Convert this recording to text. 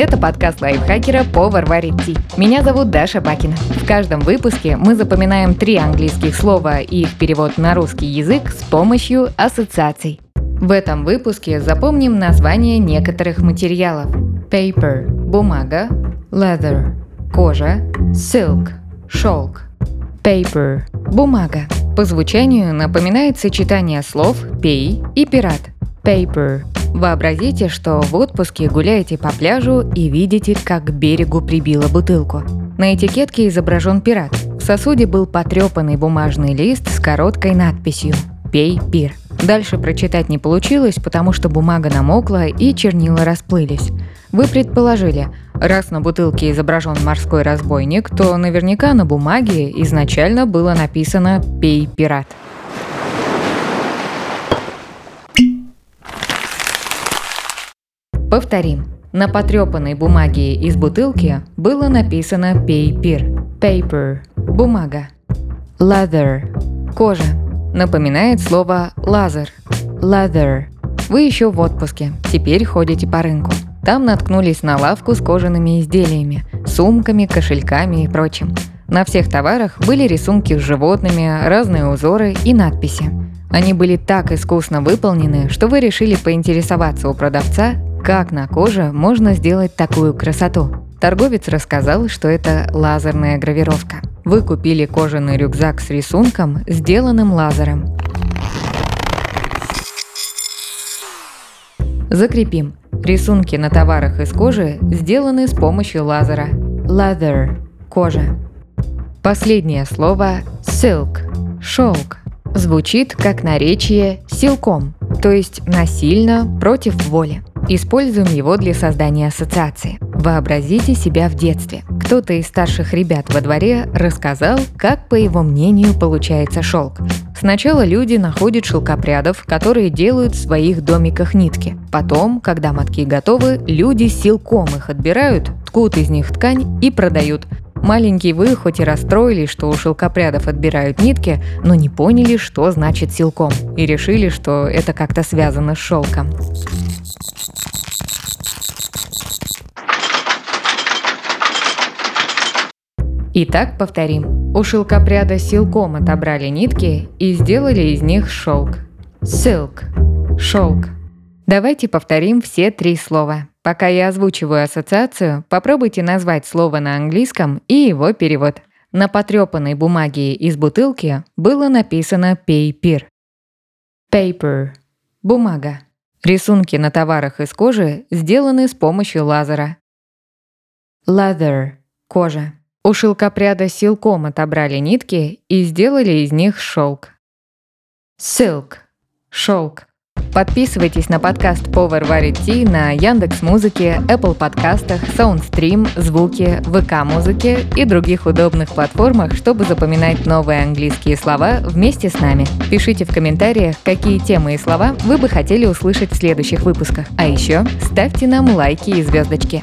Это подкаст лайфхакера «Повар варит ти». Меня зовут Даша Бакина. В каждом выпуске мы запоминаем три английских слова и их перевод на русский язык с помощью ассоциаций. В этом выпуске запомним название некоторых материалов. Paper – бумага, leather – кожа, silk – шелк. Paper – бумага. По звучанию напоминает сочетание слов «пей» и «пират». Paper Вообразите, что в отпуске гуляете по пляжу и видите, как к берегу прибило бутылку. На этикетке изображен пират. В сосуде был потрепанный бумажный лист с короткой надписью «Пей пир». Дальше прочитать не получилось, потому что бумага намокла и чернила расплылись. Вы предположили, раз на бутылке изображен морской разбойник, то наверняка на бумаге изначально было написано «Пей пират». Повторим. На потрепанной бумаге из бутылки было написано «Пей пир». Paper – бумага. Leather – кожа. Напоминает слово лазер. Leather. Вы еще в отпуске, теперь ходите по рынку. Там наткнулись на лавку с кожаными изделиями, сумками, кошельками и прочим. На всех товарах были рисунки с животными, разные узоры и надписи. Они были так искусно выполнены, что вы решили поинтересоваться у продавца, как на коже можно сделать такую красоту? Торговец рассказал, что это лазерная гравировка. Вы купили кожаный рюкзак с рисунком, сделанным лазером. Закрепим. Рисунки на товарах из кожи сделаны с помощью лазера. Leather – кожа. Последнее слово – silk – шелк. Звучит как наречие силком, то есть насильно против воли. Используем его для создания ассоциации. Вообразите себя в детстве. Кто-то из старших ребят во дворе рассказал, как, по его мнению, получается шелк. Сначала люди находят шелкопрядов, которые делают в своих домиках нитки. Потом, когда мотки готовы, люди силком их отбирают, ткут из них ткань и продают. Маленькие вы хоть и расстроились, что у шелкопрядов отбирают нитки, но не поняли, что значит силком, и решили, что это как-то связано с шелком. Итак, повторим. У шелкопряда силком отобрали нитки и сделали из них шелк. Silk – шелк. Давайте повторим все три слова. Пока я озвучиваю ассоциацию, попробуйте назвать слово на английском и его перевод. На потрепанной бумаге из бутылки было написано paper. Paper – бумага. Рисунки на товарах из кожи сделаны с помощью лазера. Leather – кожа. У шелкопряда силком отобрали нитки и сделали из них шелк. Silk – шелк. Подписывайтесь на подкаст «Повар варит ти» на Яндекс Музыке, Apple подкастах, Soundstream, Звуки, ВК Музыке и других удобных платформах, чтобы запоминать новые английские слова вместе с нами. Пишите в комментариях, какие темы и слова вы бы хотели услышать в следующих выпусках. А еще ставьте нам лайки и звездочки.